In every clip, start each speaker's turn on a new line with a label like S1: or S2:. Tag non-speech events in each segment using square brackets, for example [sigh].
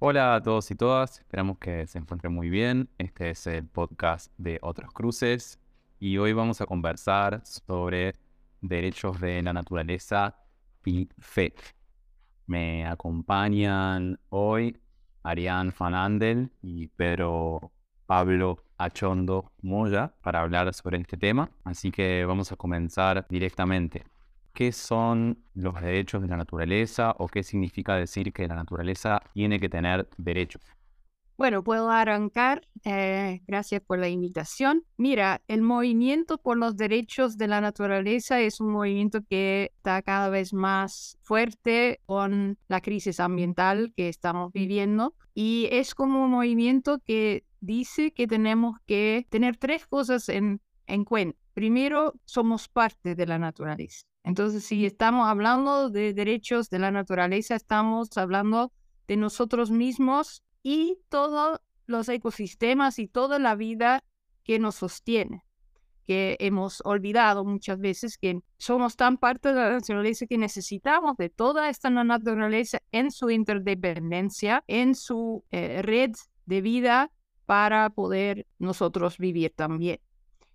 S1: Hola a todos y todas, esperamos que se encuentren muy bien. Este es el podcast de Otros Cruces y hoy vamos a conversar sobre derechos de la naturaleza y fe. Me acompañan hoy Arián Fanandel y Pedro Pablo Achondo Moya para hablar sobre este tema, así que vamos a comenzar directamente qué son los derechos de la naturaleza o qué significa decir que la naturaleza tiene que tener derechos.
S2: Bueno, puedo arrancar. Eh, gracias por la invitación. Mira, el movimiento por los derechos de la naturaleza es un movimiento que está cada vez más fuerte con la crisis ambiental que estamos viviendo y es como un movimiento que dice que tenemos que tener tres cosas en, en cuenta. Primero, somos parte de la naturaleza. Entonces, si estamos hablando de derechos de la naturaleza, estamos hablando de nosotros mismos y todos los ecosistemas y toda la vida que nos sostiene, que hemos olvidado muchas veces que somos tan parte de la naturaleza que necesitamos de toda esta naturaleza en su interdependencia, en su eh, red de vida para poder nosotros vivir también.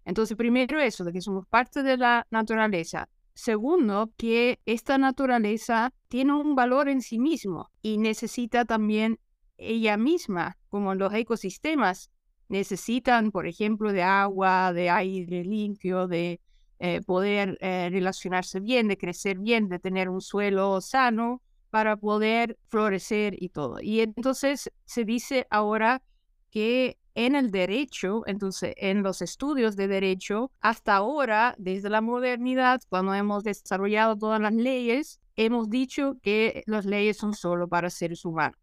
S2: Entonces, primero eso, de que somos parte de la naturaleza. Segundo, que esta naturaleza tiene un valor en sí mismo y necesita también ella misma, como los ecosistemas, necesitan, por ejemplo, de agua, de aire limpio, de eh, poder eh, relacionarse bien, de crecer bien, de tener un suelo sano para poder florecer y todo. Y entonces se dice ahora que en el derecho, entonces en los estudios de derecho, hasta ahora, desde la modernidad, cuando hemos desarrollado todas las leyes, hemos dicho que las leyes son solo para seres humanos.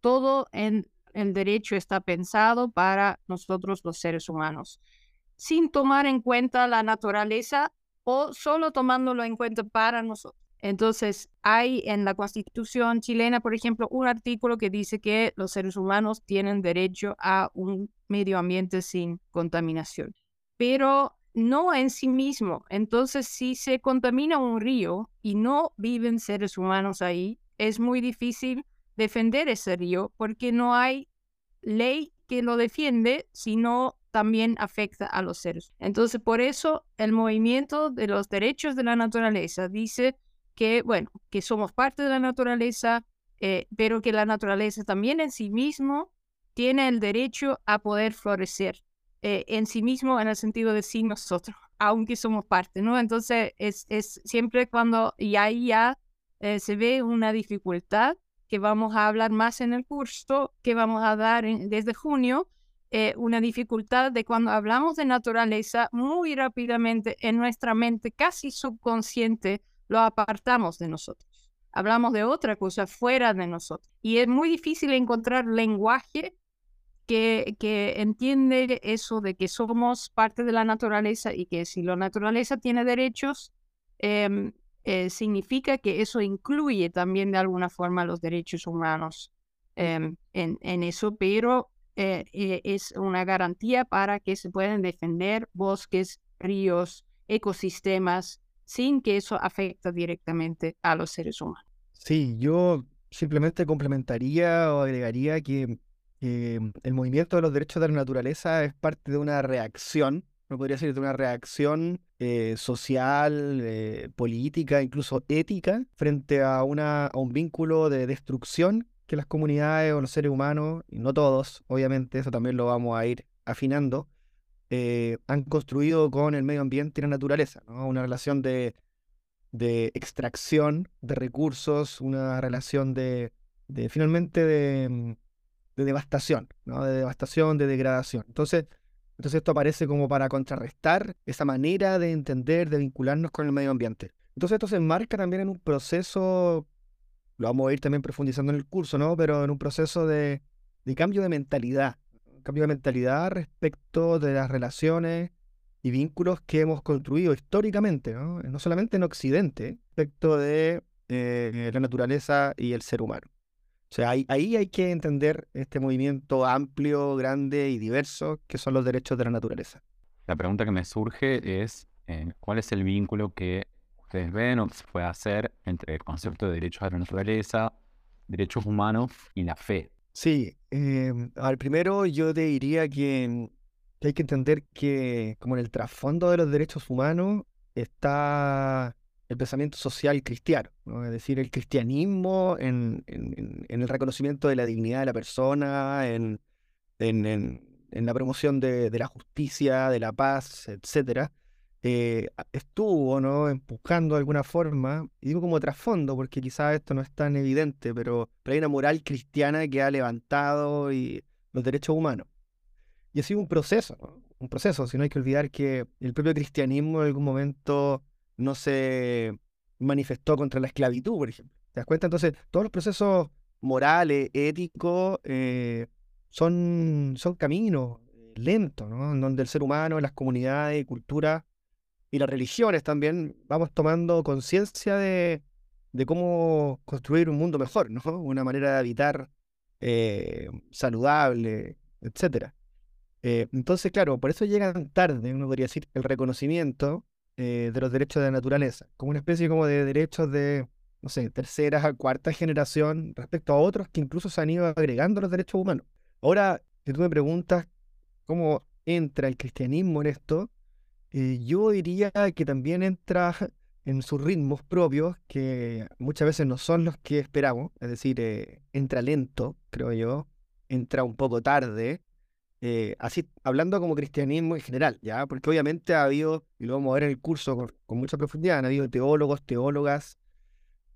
S2: Todo en el derecho está pensado para nosotros los seres humanos, sin tomar en cuenta la naturaleza o solo tomándolo en cuenta para nosotros. Entonces, hay en la Constitución chilena, por ejemplo, un artículo que dice que los seres humanos tienen derecho a un medio ambiente sin contaminación, pero no en sí mismo. Entonces, si se contamina un río y no viven seres humanos ahí, es muy difícil defender ese río porque no hay ley que lo defiende, sino también afecta a los seres. Entonces, por eso el movimiento de los derechos de la naturaleza dice que, bueno, que somos parte de la naturaleza, eh, pero que la naturaleza también en sí mismo tiene el derecho a poder florecer eh, en sí mismo en el sentido de sí nosotros, [laughs] aunque somos parte, ¿no? Entonces es, es siempre cuando, y ahí ya eh, se ve una dificultad que vamos a hablar más en el curso que vamos a dar desde junio, una dificultad de cuando hablamos de naturaleza, muy rápidamente en nuestra mente casi subconsciente lo apartamos de nosotros. Hablamos de otra cosa fuera de nosotros. Y es muy difícil encontrar lenguaje que, que entiende eso de que somos parte de la naturaleza y que si la naturaleza tiene derechos, em, eh, significa que eso incluye también de alguna forma los derechos humanos em, en, en, eso, pero eh, eh, es una garantía para que se puedan defender bosques, ríos, ecosistemas, sin que eso afecte directamente a los seres humanos.
S3: Sí, yo simplemente complementaría o agregaría que el movimiento de los derechos de la naturaleza es parte de una reacción, no podría ser de una reacción eh, social, eh, política, incluso ética, frente a, una, a un vínculo de destrucción que las comunidades o los seres humanos, y no todos, obviamente, eso también lo vamos a ir afinando, eh, han construido con el medio ambiente y la naturaleza, una relación de, extracción de recursos, una relación de, finalmente de, devastación, ¿no? de devastación, de degradación. Entonces, entonces esto aparece como para contrarrestar esa manera de entender, de vincularnos con el medio ambiente. Entonces esto se enmarca también en un proceso, lo vamos a ir también profundizando en el curso, ¿no? Pero en un proceso de cambio de mentalidad, cambio de mentalidad respecto de las relaciones y vínculos que hemos construido históricamente, no, no solamente en Occidente, respecto de eh, la naturaleza y el ser humano. O sea, ahí, ahí, hay que entender este movimiento amplio, grande y diverso que son los derechos de la naturaleza.
S1: La pregunta que me surge es, eh, ¿cuál es el vínculo que ustedes ven o se puede hacer entre el concepto de derechos de la naturaleza, derechos humanos y la fe?
S3: Sí, em, al primero yo te diría que, que hay que entender que como en el trasfondo de los derechos humanos está el pensamiento social cristiano, ¿no? es decir, el cristianismo en, en- en el reconocimiento de la dignidad de la persona, en- en la promoción de, de la justicia, de la paz, etcétera, eh, estuvo, ¿no? empujando de alguna forma, y digo como trasfondo, porque quizás esto no es tan evidente, pero, pero hay una moral cristiana que ha levantado y los derechos humanos. Y ha sido un proceso, ¿no? Un proceso, si no hay que olvidar que el propio cristianismo en algún momento no se manifestó contra la esclavitud, por ejemplo. ¿Te das cuenta? Entonces, todos los procesos morales, éticos, eh, son, son caminos eh, lentos, ¿no? En donde el ser humano, las comunidades, culturas y las religiones también vamos tomando conciencia de, de cómo construir un mundo mejor, ¿no? [laughs] Una manera de habitar eh, saludable, etcétera. Eh, entonces, claro, por eso llegan tarde, uno podría decir, el reconocimiento eh, de los derechos de la naturaleza, como una especie como de derechos de, no sé, tercera, cuarta generación respecto a otros que incluso se han ido agregando los derechos humanos. Ahora, si tú me preguntas cómo entra el cristianismo en esto, eh, yo diría que también entra [laughs] en sus ritmos propios, que muchas veces no son los que esperamos, es decir, eh, entra lento, creo yo, entra un poco tarde, eh, así hablando como cristianismo en general, ¿ya? Porque obviamente ha habido, y lo vamos a ver en el curso con, mucha profundidad, han habido teólogos, teólogas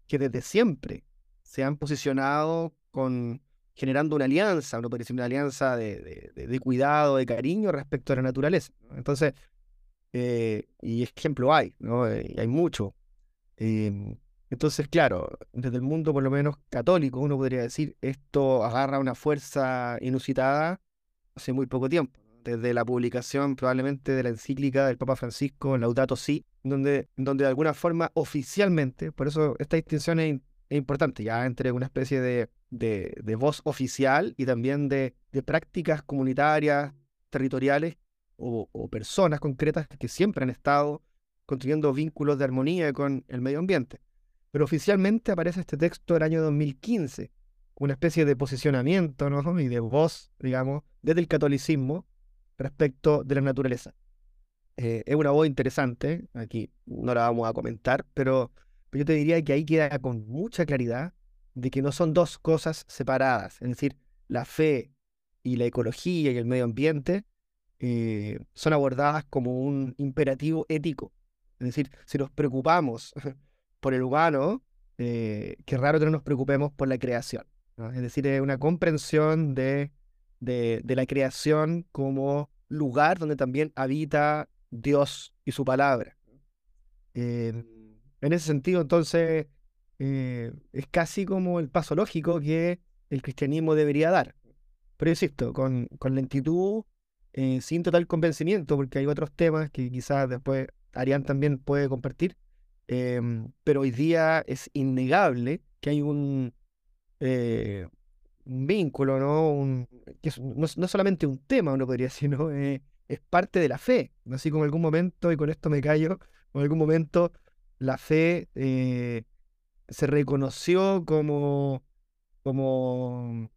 S3: que desde siempre se han posicionado con generando una alianza, uno puede decir una alianza de, de- cuidado, de cariño respecto a la naturaleza. Entonces, eh, y ejemplo hay, ¿no? Eh, hay mucho. Em, entonces, claro, desde el mundo por lo menos católico, uno podría decir, esto agarra una fuerza inusitada hace muy poco tiempo, desde la publicación probablemente de la encíclica del Papa Francisco, Laudato Si, donde, donde de alguna forma oficialmente, por eso esta distinción es, es importante, ya entre una especie de, de, de voz oficial y también de, de prácticas comunitarias, territoriales o, personas concretas que siempre han estado construyendo vínculos de armonía con el medio ambiente. Pero oficialmente aparece este texto del año 2015, una especie de posicionamiento ¿no? y de voz, digamos, desde el catolicismo respecto de la naturaleza. Eh, es una voz interesante, aquí no la vamos a comentar, pero, pero yo te diría que ahí queda con mucha claridad de que no son dos cosas separadas, es decir, la fe y la ecología y el medio ambiente eh, son abordadas como un imperativo ético. Es decir, si nos preocupamos [laughs] por el humano, eh, qué raro que no nos preocupemos por la creación. Es decir, es una comprensión de, de, la creación como lugar donde también habita Dios y su palabra. Eh, en ese sentido, entonces, eh, es casi como el paso lógico que el cristianismo debería dar. Pero insisto, con, con lentitud, eh, sin total convencimiento, porque hay otros temas que quizás después Arián también puede compartir. em, pero hoy día es innegable que hay un, eh, vínculo, ¿no? Un, que es- no, no solamente un tema, uno podría [laughs] decir. Eh, es parte de la fe. Así como en algún momento, y con esto me callo, en algún momento la fe se reconoció como, como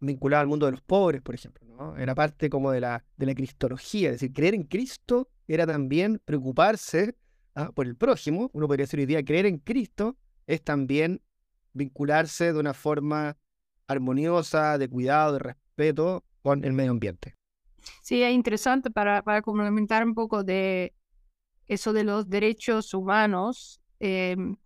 S3: vinculada al mundo de los pobres, por ejemplo, ¿no? Era parte como de la, de la cristología, es decir, creer en Cristo era también preocuparse ¿ah? por el prójimo. Uno podría decir hoy día, creer en Cristo es también vincularse de una forma armoniosa, de cuidado, de respeto con el medio ambiente.
S2: Sí, es interesante para, para complementar un poco de eso de los derechos humanos, em,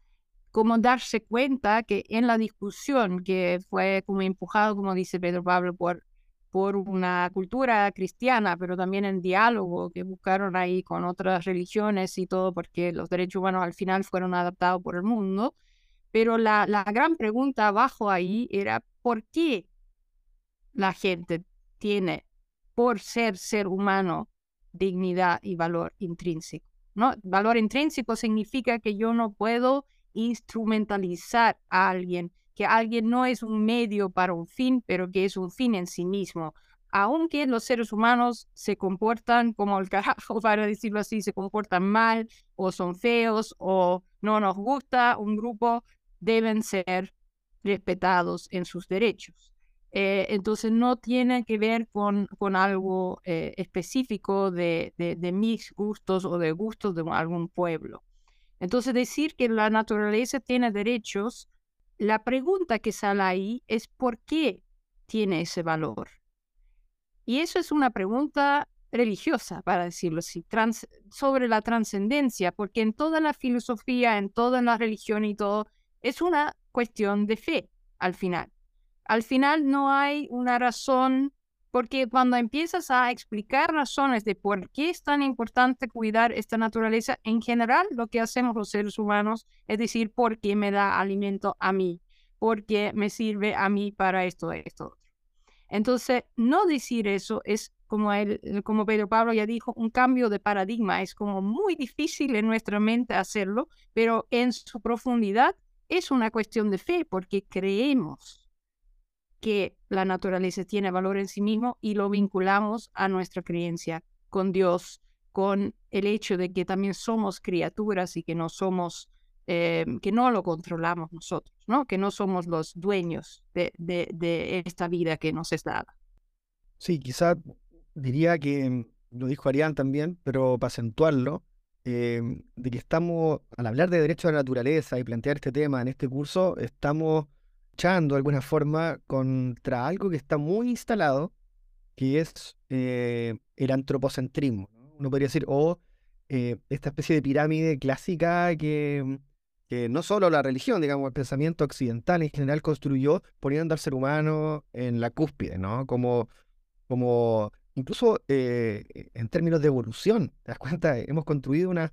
S2: como darse cuenta que en la discusión que fue como empujado, como dice Pedro Pablo, por, por una cultura cristiana, pero también en diálogo que buscaron ahí con otras religiones y todo, porque los derechos humanos al final fueron adaptados por el mundo. Pero la, la gran pregunta abajo ahí era, ¿por qué la gente tiene, por ser ser humano, dignidad y valor intrínseco? ¿no? Valor intrínseco significa que yo no puedo instrumentalizar a alguien, que alguien no es un medio para un fin, pero que es un fin en sí mismo. Aunque los seres humanos se comportan como el carajo, [laughs] para decirlo así, se comportan mal o son feos o no nos gusta un grupo, deben ser respetados en sus derechos. Eh, entonces no tiene que ver con, con algo eh, específico de, de, mis gustos o de gustos de algún pueblo. Entonces decir que la naturaleza tiene derechos, la pregunta que sale ahí es ¿por qué tiene ese valor? Y eso es una pregunta religiosa, para decirlo así, sobre la trascendencia, porque en toda la filosofía, en toda la religión y todo, es una cuestión de fe al final. Al final no hay una razón, porque cuando empiezas a explicar razones de por qué es tan importante cuidar esta naturaleza, en general lo que hacemos los seres humanos es decir, por qué me da alimento a mí, por qué me sirve a mí para esto, esto. Entonces, no decir eso es como, él, como Pedro Pablo ya dijo, un cambio de paradigma. Es como muy difícil en nuestra mente hacerlo, pero en su profundidad es una cuestión de fe porque creemos que la naturaleza tiene valor en sí mismo y lo vinculamos a nuestra creencia con Dios, con el hecho de que también somos criaturas y que no somos, eh, que no lo controlamos nosotros, ¿no? que no somos los dueños de, de esta vida que nos es dada.
S3: Sí, quizá diría que, lo dijo Arián también, pero para acentuarlo, em, de que estamos, al hablar de derecho a la naturaleza y plantear este tema en este curso, estamos echando de alguna forma contra algo que está muy instalado, que es eh, el antropocentrismo. Uno podría decir, o eh, esta especie de pirámide clásica que, que no solo la religión, digamos, el pensamiento occidental en general construyó poniendo al ser humano en la cúspide, ¿no? Como, como incluso eh, en términos de evolución, ¿te das cuenta? Hemos construido una,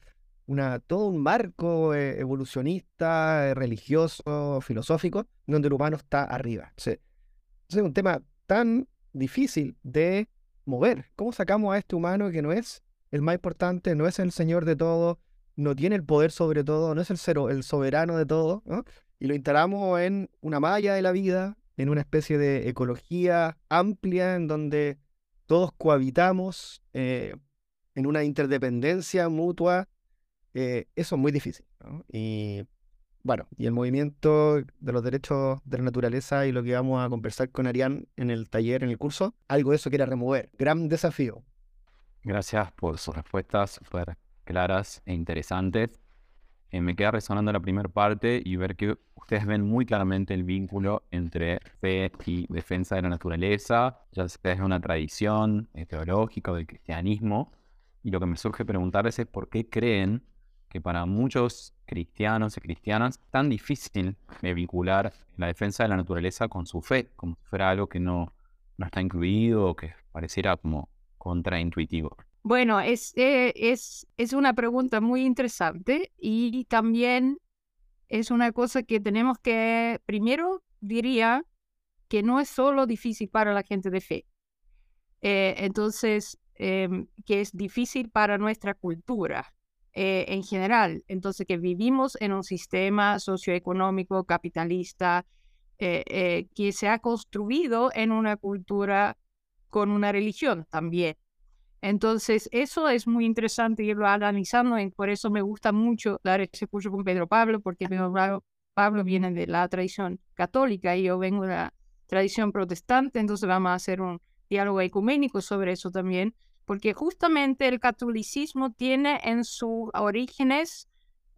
S3: todo un marco eh, evolucionista, eh, religioso, filosófico, donde el humano está arriba. Entonces, es un tema tan difícil de mover. ¿Cómo sacamos a este humano que no es el más importante, no es el señor de todo, no tiene el poder sobre todo, no es el, cero, el soberano de todo, y lo instalamos en una malla de la vida, en una especie de ecología amplia en donde todos cohabitamos eh, en una interdependencia mutua, eh, eso es muy difícil. Y bueno, y el movimiento de los derechos de la naturaleza y lo que vamos a conversar con Arián en el taller, en el curso, algo de eso quiere remover. Gran desafío.
S1: Gracias por sus respuestas súper claras e interesantes. Eh, me queda resonando la primera parte y ver que ustedes ven muy claramente el vínculo entre fe y defensa de la naturaleza, ya sea es una tradición eh, teológica o del cristianismo. Y lo que me surge preguntarles es por qué creen que para muchos cristianos y cristianas es tan difícil vincular la defensa de la naturaleza con su fe, como si fuera algo que no, no está incluido o que pareciera como contraintuitivo.
S2: Bueno, es, eh, es, es una pregunta muy interesante y también es una cosa que tenemos que, primero diría que no es solo difícil para la gente de fe, eh, entonces, em, que es difícil para nuestra cultura eh, en general, entonces que vivimos en un sistema socioeconómico capitalista que se ha construido en una cultura con una religión también. Entonces, eso es muy interesante irlo analizando y por eso me gusta mucho dar ese curso con Pedro Pablo, porque Pedro Pablo viene de la tradición católica y yo vengo de la tradición protestante, entonces vamos a hacer un diálogo ecuménico sobre eso también, porque justamente el catolicismo tiene en sus orígenes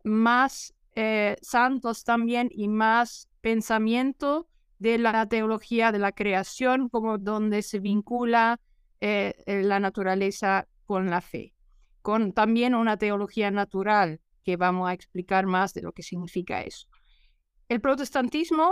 S2: más eh, santos también y más pensamiento de la teología de la creación, como donde se vincula eh, eh, la naturaleza con la fe, con también una teología natural, que vamos a explicar más de lo que significa eso. El protestantismo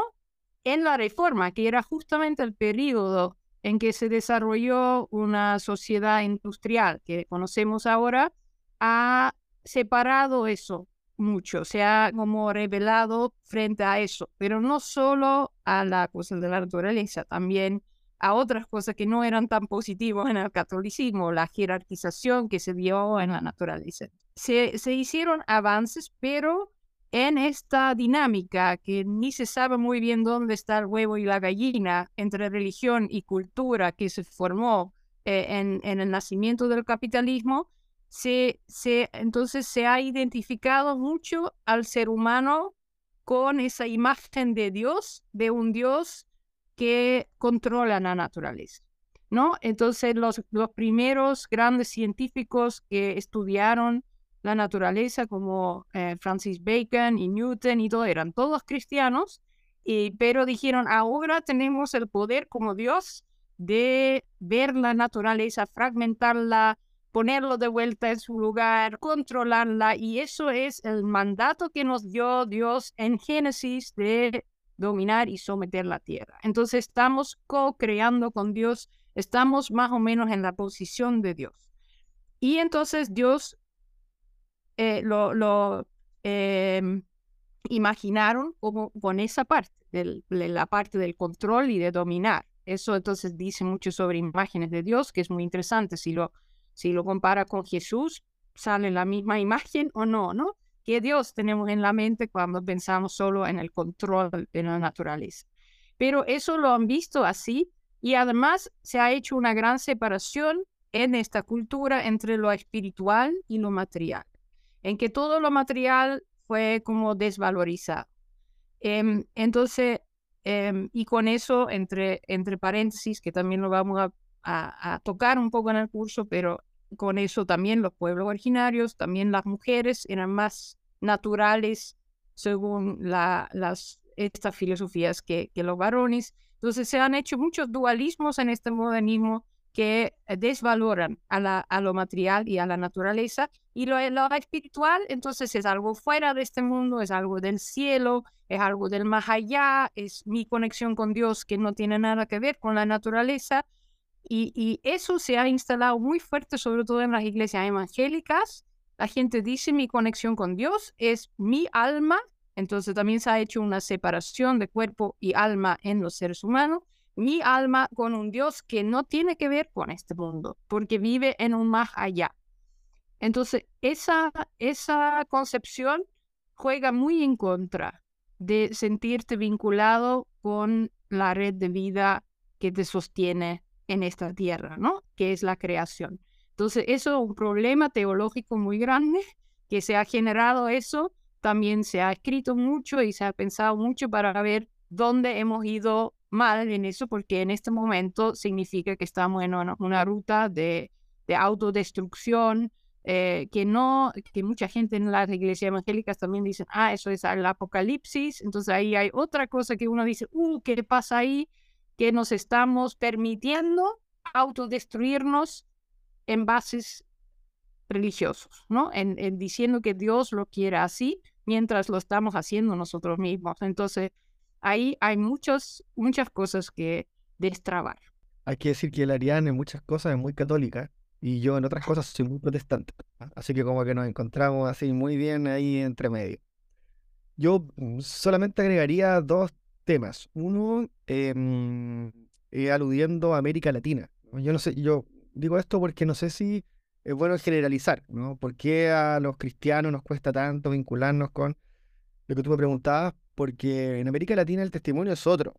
S2: en la Reforma, que era justamente el periodo en que se desarrolló una sociedad industrial que conocemos ahora, ha separado eso mucho, se ha como revelado frente a eso, pero no solo a la cosa de la naturaleza, también a otras cosas que no eran tan positivas en el catolicismo, la jerarquización que se dio en la naturaleza. Se, se hicieron avances, pero en esta dinámica que ni se sabe muy bien dónde está el huevo y la gallina entre religión y cultura que se formó eh, en, el nacimiento del capitalismo, se, entonces se ha identificado mucho al ser humano con esa imagen de Dios, de un Dios que controlan la naturaleza. ¿no? Entonces, los, los primeros grandes científicos que estudiaron la naturaleza, como eh, Francis Bacon y Newton y todo, eran todos cristianos, y, pero dijeron, ahora tenemos el poder como Dios de ver la naturaleza, fragmentarla, ponerlo de vuelta en su lugar, controlarla, y eso es el mandato que nos dio Dios en Génesis de dominar y someter la tierra. Entonces estamos co-creando con Dios Estamos más o menos en la posición de Dios. Y entonces Dios eh, lo, em, imaginaron como con esa parte, de la parte del control y de dominar. Eso entonces dice mucho sobre imágenes de Dios, que es muy interesante. Si lo, si lo compara con Jesús, sale la misma imagen o no, ¿no? ¿Qué Dios tenemos en la mente cuando pensamos solo en el control de la naturaleza? Pero eso lo han visto así y además se ha hecho una gran separación en esta cultura entre lo espiritual y lo material, en que todo lo material fue como desvalorizado. Em, entonces, em, y con eso, entre, entre paréntesis, que también lo vamos a, a, tocar un poco en el curso, pero con eso también los pueblos originarios, también las mujeres eran más naturales según la, las, estas filosofías que, que los varones. Entonces se han hecho muchos dualismos en este modernismo que eh, desvaloran a, lo material y a la naturaleza. Y lo, lo, espiritual, entonces, es algo fuera de este mundo, es algo del cielo, es algo del más allá, es mi conexión con Dios que no tiene nada que ver con la naturaleza. Y eso se ha instalado muy fuerte, sobre todo en las iglesias evangélicas. La gente dice mi conexión con Dios es mi alma entonces también se ha hecho una separación de cuerpo y alma en los seres humanos. Mi alma con un Dios que no tiene que ver con este mundo, porque vive en un más allá. Entonces, esa, esa concepción juega muy en contra de sentirte vinculado con la red de vida que te sostiene en esta tierra, ¿no? Que es la creación. Entonces, eso es un problema teológico muy grande [laughs] que se ha generado eso también se ha escrito mucho y se ha pensado mucho para ver dónde hemos ido mal en eso, porque en este momento significa que estamos en una, ruta de, autodestrucción, eh, que no, que mucha gente en las iglesias evangélicas también dicen, ah, eso es el apocalipsis, entonces ahí hay otra cosa que uno dice, uh, ¿qué pasa ahí? Que nos estamos permitiendo autodestruirnos en bases religiosos, ¿no? En, en diciendo que Dios lo quiere así, mientras lo estamos haciendo nosotros mismos. Entonces, ahí hay muchos, muchas cosas que destrabar.
S3: Hay que decir que la Ariane en muchas cosas es muy católica y yo en otras cosas soy muy protestante. Así que como que nos encontramos así muy bien ahí entre medio. Yo mm, solamente agregaría dos temas. Uno, em, eh, aludiendo a América Latina. Yo no sé, yo digo esto porque no sé si es bueno generalizar, ¿no? ¿Por qué a los cristianos nos cuesta tanto vincularnos con lo que tú me preguntabas? Porque en América Latina el testimonio es otro.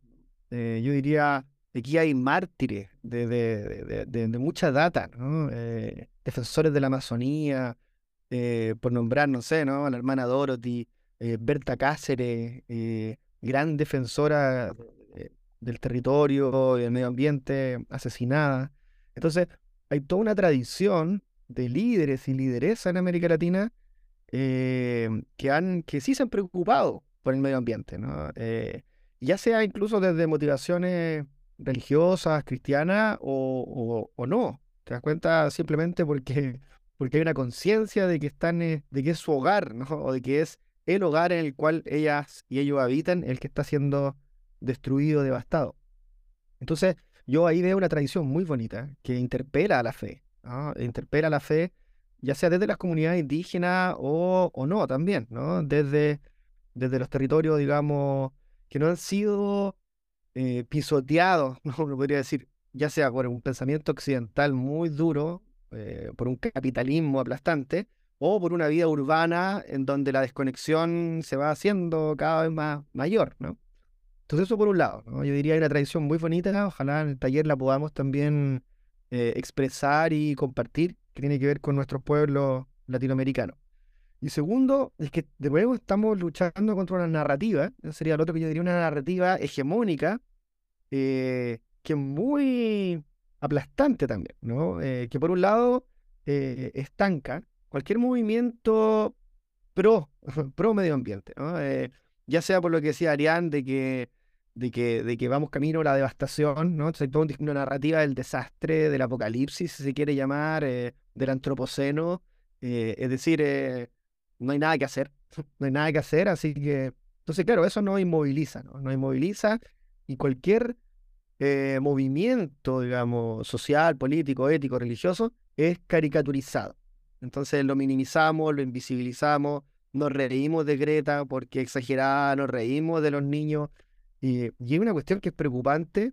S3: Eh, yo diría, aquí hay mártires de, de, de, de mucha data. Eh, defensores de la Amazonía, eh, por nombrar, no sé, ¿no? La hermana Dorothy, Berta Cáceres, gran defensora del territorio, del medio ambiente, asesinada. Entonces, hay toda una tradición de líderes y lideresas en América Latina que, han, que sí se han preocupado por el medio ambiente, ¿no? Eh, ya sea incluso desde motivaciones religiosas, cristianas o, o, no. Te das cuenta simplemente porque, porque hay una conciencia de que están, eh, de que es su hogar, ¿no? O de que es el hogar en el cual ellas y ellos habitan el que está siendo destruido, devastado. Entonces, yo ahí veo una tradición muy bonita que interpela a la fe, interpela la fe, ya sea desde las comunidades indígenas o, no también, ¿no? Desde, desde los territorios, digamos, que no han sido eh, pisoteados, [laughs] ¿no? podría decir, ya sea por un pensamiento occidental muy duro, eh, por un capitalismo aplastante, o por una vida urbana en donde la desconexión se va haciendo cada vez más mayor, ¿no? Entonces eso por un lado, ¿no? Yo diría que una tradición muy bonita, ojalá en el taller la podamos también eh, expresar y compartir, que tiene que ver con nuestros pueblos latinoamericanos. Y segundo, es que de nuevo estamos luchando contra una narrativa, sería lo otro que yo diría una narrativa hegemónica, eh, que es muy aplastante también, ¿no? Eh, que por un lado eh, estanca cualquier movimiento pro, [laughs] pro medio ambiente, ¿no? ya sea por lo que decía Arián de que, de que, de que vamos camino a la devastación, ¿no? Entonces, toda una narrativa del desastre, del apocalipsis, si se quiere llamar, del antropoceno, es decir, no hay nada que hacer, [laughs] no hay nada que hacer, así que, entonces, claro, eso nos inmoviliza, ¿no? Nos inmoviliza y cualquier eh, movimiento, digamos, social, político, ético, religioso, es caricaturizado. Entonces lo minimizamos, lo invisibilizamos, nos reímos de Greta porque exagerada, nos reímos de los niños. Y, y hay una cuestión que es preocupante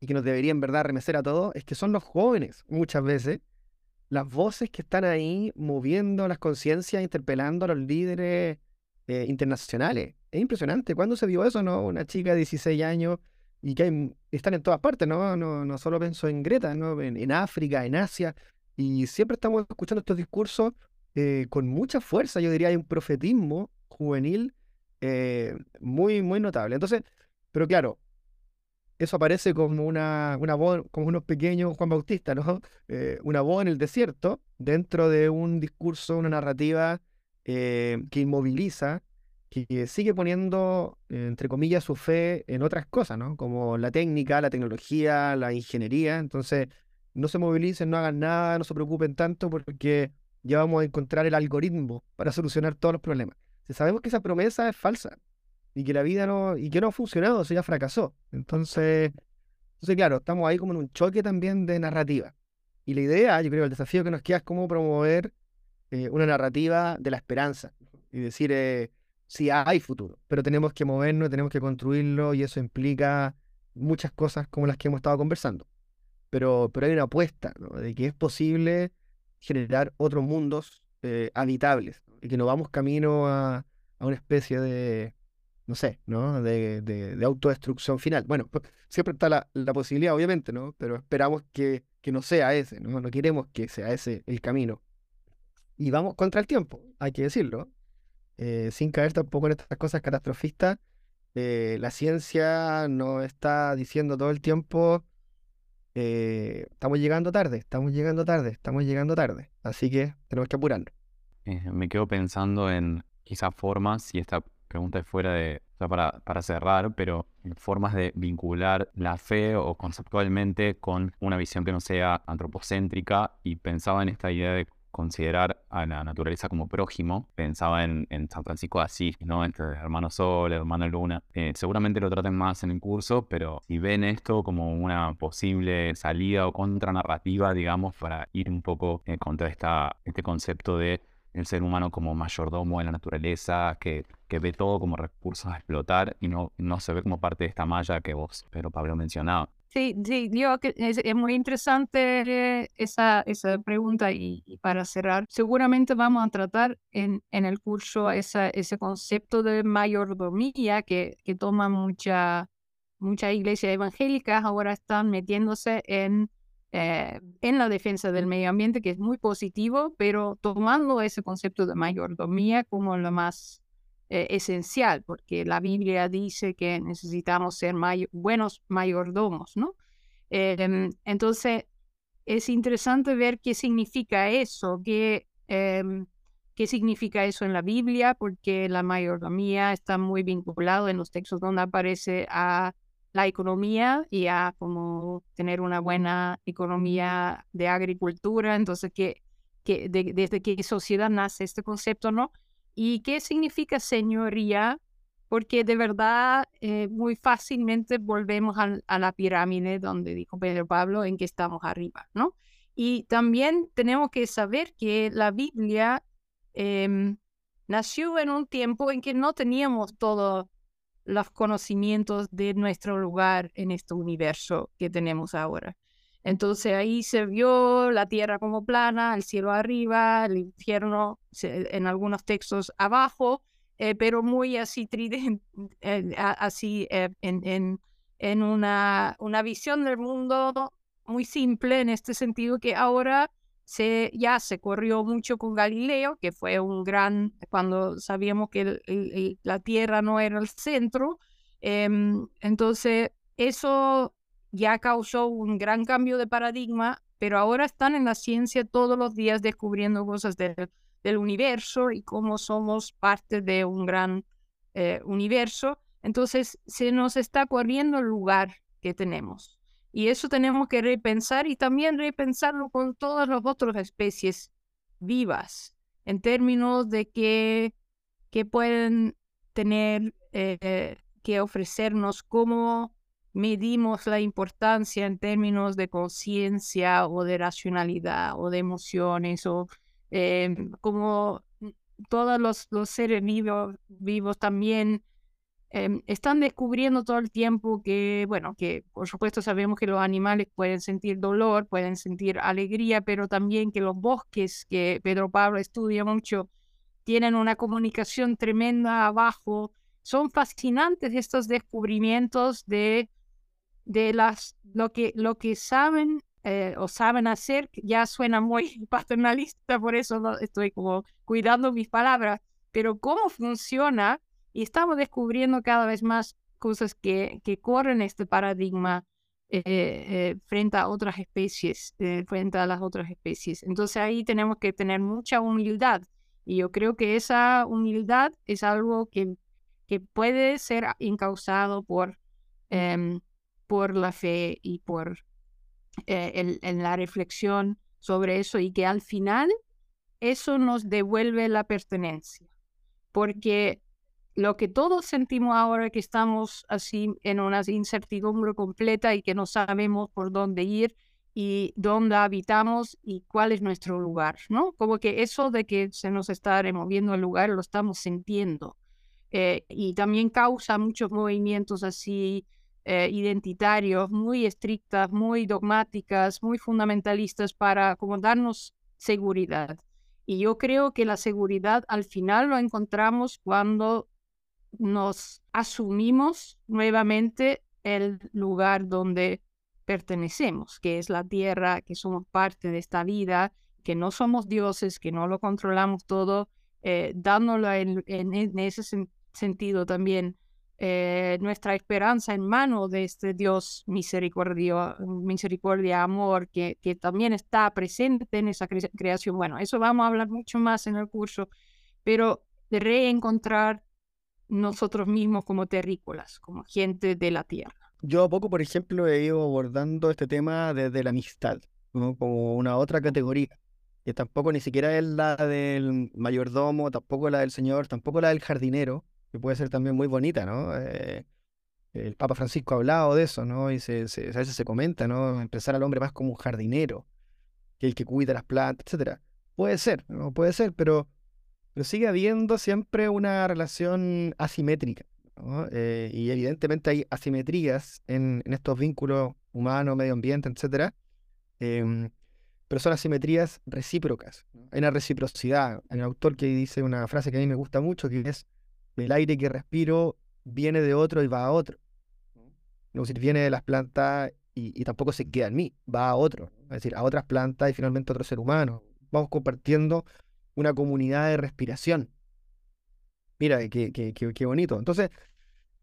S3: y que nos debería en verdad remecer a todos, es que son los jóvenes muchas veces las voces que están ahí moviendo las conciencias, interpelando a los líderes eh, internacionales. Es impresionante. ¿Cuándo se vio eso, no? Una chica de 16 años y que están en todas partes, ¿no? No, no solo pienso en Greta, ¿no? En, África, en Asia. Y siempre estamos escuchando estos discursos eh, con mucha fuerza. Yo diría hay un profetismo juvenil eh, muy, muy notable. Entonces, pero claro, eso aparece como una, una voz, como unos pequeños Juan Bautista, ¿no? [laughs] Eh, una voz en el desierto, dentro de un discurso, una narrativa eh, que inmoviliza, que, sigue poniendo, entre comillas, su fe en otras cosas, ¿no? Como la técnica, la tecnología, la ingeniería. Entonces, no se movilicen, no hagan nada, no se preocupen tanto porque ya vamos a encontrar el algoritmo para solucionar todos los problemas. Si sabemos que esa promesa es falsa, y que la vida no, y que no ha funcionado, o sea, ya fracasó. Entonces, entonces, claro, estamos ahí como en un choque también de narrativa. Y la idea, yo creo, el desafío que nos queda es cómo promover eh, una narrativa de la esperanza y decir, eh, sí, hay futuro, pero tenemos que movernos, tenemos que construirlo y eso implica muchas cosas como las que hemos estado conversando. Pero, pero hay una apuesta de que es posible generar otros mundos eh, habitables y que no vamos camino a una especie de, no sé, ¿no? De, de, autodestrucción final. Bueno, siempre está la, posibilidad, obviamente, ¿no? Pero esperamos que, que, no sea ese, ¿no? No queremos que sea ese el camino. Y vamos contra el tiempo, hay que decirlo. Eh, sin caer tampoco en estas cosas catastrofistas, eh, la ciencia nos está diciendo todo el tiempo, eh, estamos llegando tarde, estamos llegando tarde, estamos llegando tarde. Así que tenemos que apurarnos.
S1: me quedo pensando en quizás formas, y esta pregunta es fuera de, o para, para cerrar, pero formas de vincular la fe o conceptualmente con una visión que no sea antropocéntrica y pensaba en esta idea de considerar a la naturaleza como prójimo. Pensaba en, en San Francisco de Asís, ¿no? Entre hermano Sol, hermano Luna. Eh, seguramente lo traten más en el curso, pero si ven esto como una posible salida o contranarrativa, digamos, para ir un poco eh, contra esta, este concepto de el ser humano como mayordomo de la naturaleza, que, que ve todo como recursos a explotar y no, no se ve como parte de esta malla que vos, pero Pablo mencionaba.
S2: Sí, sí, yo que es, muy interesante esa, esa pregunta y, para cerrar, seguramente vamos a tratar en, en el curso esa, ese concepto de mayordomía que, que toma mucha, mucha iglesia evangélica, ahora están metiéndose en eh, en la defensa del medio ambiente, que es muy positivo, pero tomando ese concepto de mayordomía como lo más eh, esencial, porque la Biblia dice que necesitamos ser buenos mayordomos, ¿no? Em, entonces, es interesante ver qué significa eso, qué, em, qué significa eso en la Biblia, porque la mayordomía está muy vinculado en los textos donde aparece a la economía y a como tener una buena economía de agricultura. Entonces, que, que desde qué sociedad nace este concepto, ¿no? ¿Y qué significa señoría? Porque de verdad eh, muy fácilmente volvemos a, la pirámide donde dijo Pedro Pablo en que estamos arriba, ¿no? Y también tenemos que saber que la Biblia em, nació en un tiempo en que no teníamos todo los conocimientos de nuestro lugar en este universo que tenemos ahora. Entonces ahí se vio la tierra como plana, el cielo arriba, el infierno en algunos textos abajo, eh, pero muy así, [laughs] así eh, en, en, en una, una visión del mundo muy simple en este sentido que ahora se, ya se corrió mucho con Galileo, que fue un gran, cuando sabíamos que la Tierra no era el centro. Em, entonces, eso ya causó un gran cambio de paradigma, pero ahora están en la ciencia todos los días descubriendo cosas del, universo y cómo somos parte de un gran eh, universo. Entonces se nos está corriendo el lugar que tenemos. Y eso tenemos que repensar y también repensarlo con todas las otras especies vivas, en términos de que, pueden tener eh, que ofrecernos, cómo medimos la importancia en términos de conciencia o de racionalidad o de emociones o eh, como todos los, los seres vivos, vivos también Em, están descubriendo todo el tiempo que, bueno, que por supuesto sabemos que los animales pueden sentir dolor, pueden sentir alegría, pero también que los bosques, que Pedro Pablo estudia mucho, tienen una comunicación tremenda abajo. Son fascinantes estos descubrimientos de, de las, lo, que, lo que saben eh, o saben hacer, ya suena muy [laughs] paternalista, por eso estoy como cuidando mis palabras, pero cómo funciona y estamos descubriendo cada vez más cosas que, que corren este paradigma eh, eh, frente a otras especies, eh, frente a las otras especies. Entonces ahí tenemos que tener mucha humildad. Y yo creo que esa humildad es algo que, que puede ser encausado por, em, por la fe y por el, en la reflexión sobre eso y que al final eso nos devuelve la pertenencia. Porque lo que todos sentimos ahora que estamos así en una incertidumbre completa y que no sabemos por dónde ir y dónde habitamos y cuál es nuestro lugar, ¿no? Como que eso de que se nos está removiendo el lugar lo estamos sintiendo. Eh, y también causa muchos movimientos así eh, identitarios, muy estrictas, muy dogmáticas, muy fundamentalistas para como darnos seguridad. Y yo creo que la seguridad al final lo encontramos cuando nos asumimos nuevamente el lugar donde pertenecemos, que es la tierra, que somos parte de esta vida, que no somos dioses, que no lo controlamos todo, eh, dándolo en, ese sentido también eh, nuestra esperanza en mano de este Dios misericordia, misericordia amor, que, que también está presente en esa creación. Bueno, eso vamos a hablar mucho más en el curso, pero de reencontrar nosotros mismos como terrícolas, como gente de la tierra.
S3: Yo a poco, por ejemplo, he ido abordando este tema desde la amistad, como una otra categoría, que tampoco ni siquiera es la del mayordomo, tampoco la del señor, tampoco la del jardinero, que puede ser también muy bonita, ¿no? Eh, el Papa Francisco ha hablado de eso, ¿no? Y se, a veces se comenta, ¿no? Empezar al hombre más como un jardinero, que el que cuida las plantas, etcétera. Puede ser, ¿no? Puede ser, pero pero sigue habiendo siempre una relación asimétrica. Eh, y evidentemente hay asimetrías en, estos vínculos humanos, medio ambiente, etc. Em, pero son asimetrías recíprocas. Hay una reciprocidad. Hay un autor que dice una frase que a mí me gusta mucho, que es, el aire que respiro viene de otro y va a otro. No decir, viene de las plantas y, y, tampoco se queda en mí, va a otro. Es decir, a otras plantas y finalmente a otro ser humano. Vamos compartiendo una comunidad de respiración. Mira, qué, qué, qué, bonito. Entonces,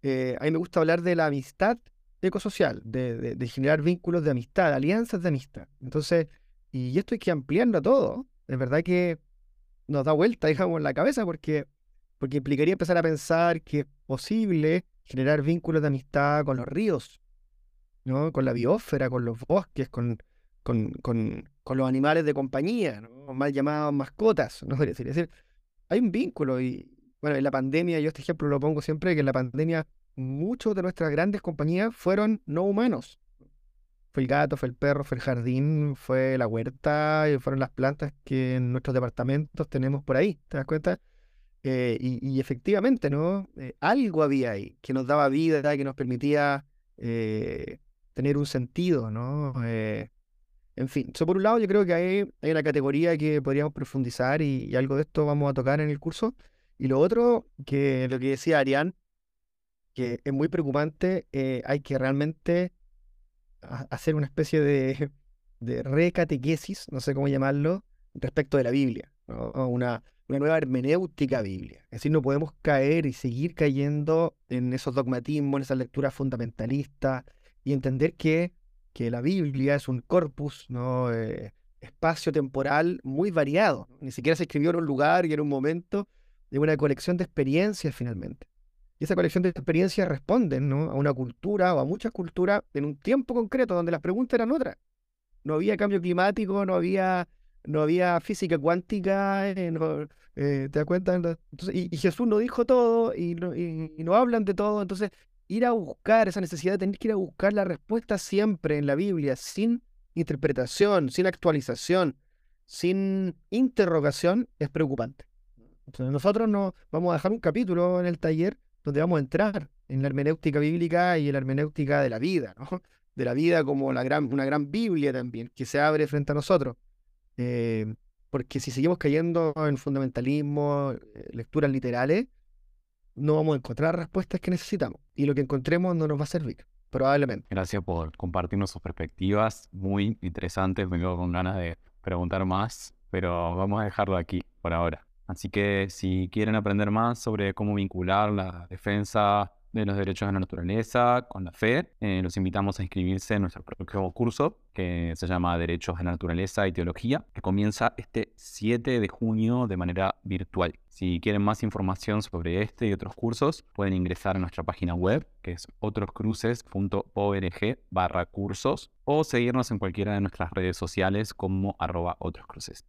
S3: eh, a mí me gusta hablar de la amistad ecosocial, de, de, generar vínculos de amistad, alianzas de amistad. Entonces, y esto hay que ampliarlo a todo. Es verdad que nos da vuelta, [laughs] digamos, en la cabeza porque, porque implicaría empezar a pensar que es posible generar vínculos de amistad con los ríos, ¿no? con la biosfera, con los bosques, con, con, con, con los animales de compañía, ¿no? mal llamados mascotas, ¿no? Decir, es decir, hay un vínculo y, bueno, en la pandemia, yo este ejemplo lo pongo siempre, que en la pandemia muchos de nuestras grandes compañías fueron no humanos. Fue el gato, fue el perro, fue el jardín, fue la huerta, y fueron las plantas que en nuestros departamentos tenemos por ahí, ¿te das cuenta? Eh, y, efectivamente, ¿no? Eh, algo había ahí que nos daba vida, que nos permitía eh, tener un sentido, ¿no? En fin, eso por un lado yo creo que hay, hay una categoría que podríamos profundizar y, algo de esto vamos a tocar en el curso. Y lo otro, que lo que decía Arián, que es muy preocupante, eh, hay que realmente hacer una especie de, [laughs] de recatequesis, no sé cómo llamarlo, respecto de la Biblia, una, una nueva hermenéutica biblia. Es decir, no podemos caer y seguir cayendo en esos dogmatismos, en esas lecturas fundamentalistas, y entender que, que la Biblia es un corpus ¿no? Eh, espacio-temporal muy variado. Ni siquiera se escribió en un lugar y en un momento, de una colección de experiencias finalmente. Y esa colección de experiencias responden ¿no? a una cultura o a muchas culturas en un tiempo concreto donde las preguntas eran otras. No había cambio climático, no había, no había física cuántica, eh, eh, ¿te das cuenta? y, Jesús no dijo todo y no, y no hablan de todo. Entonces, ir a buscar esa necesidad de tener que ir a buscar la respuesta siempre en la Biblia, sin interpretación, sin actualización, sin interrogación, es preocupante. Entonces nosotros no vamos a dejar un capítulo en el taller donde vamos a entrar en la hermenéutica bíblica y en la hermenéutica de la vida. [laughs] De la vida como una gran Biblia también, que se abre frente a nosotros. Eh, porque si seguimos cayendo en fundamentalismo, eh, lecturas literales, no vamos a encontrar respuestas que necesitamos. Y lo que encontremos no nos va a servir, probablemente.
S1: Gracias por compartirnos sus perspectivas, muy interesantes. Me quedo con ganas de preguntar más, pero vamos a dejarlo aquí por ahora. Así que si quieren aprender más sobre cómo vincular la defensa de los derechos de la naturaleza con la fe, eh, los invitamos a inscribirse en nuestro próximo curso que se llama Derechos de la Naturaleza y Teología, que comienza este 7 de junio de manera virtual. Si quieren más información sobre este y otros cursos, pueden ingresar a nuestra página web, que es otroscruces.org barra cursos, o seguirnos en cualquiera de nuestras redes sociales como arroba otroscruces.